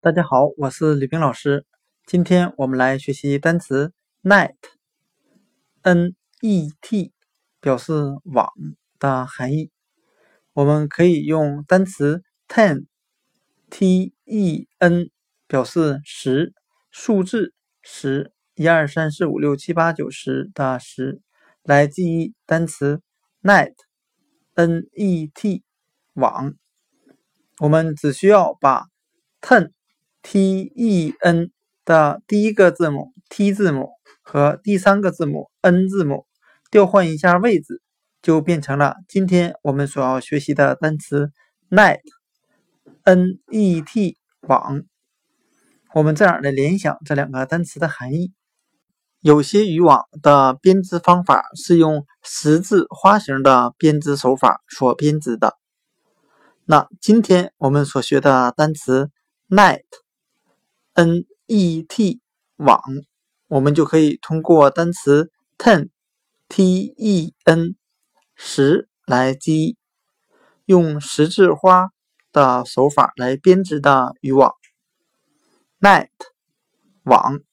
大家好，我是吕冰老师。今天我们来学习单词 net，n-e-t，表示网的含义。我们可以用单词 ten，t-e-n，表示十，数字十，一二三四五六七八九十的十，来记忆单词 net，n-e-t，网。我们只需要把 ten t e n 的第一个字母 t 字母和第三个字母 n 字母调换一下位置，就变成了今天我们所要学习的单词 net n e t 网。我们这样来联想这两个单词的含义。有些渔网的编织方法是用十字花形的编织手法所编织的。那今天我们所学的单词 net N E T 网，我们就可以通过单词 ten，t-e-n 十来记忆，用十字花的手法来编织的渔网，net 网。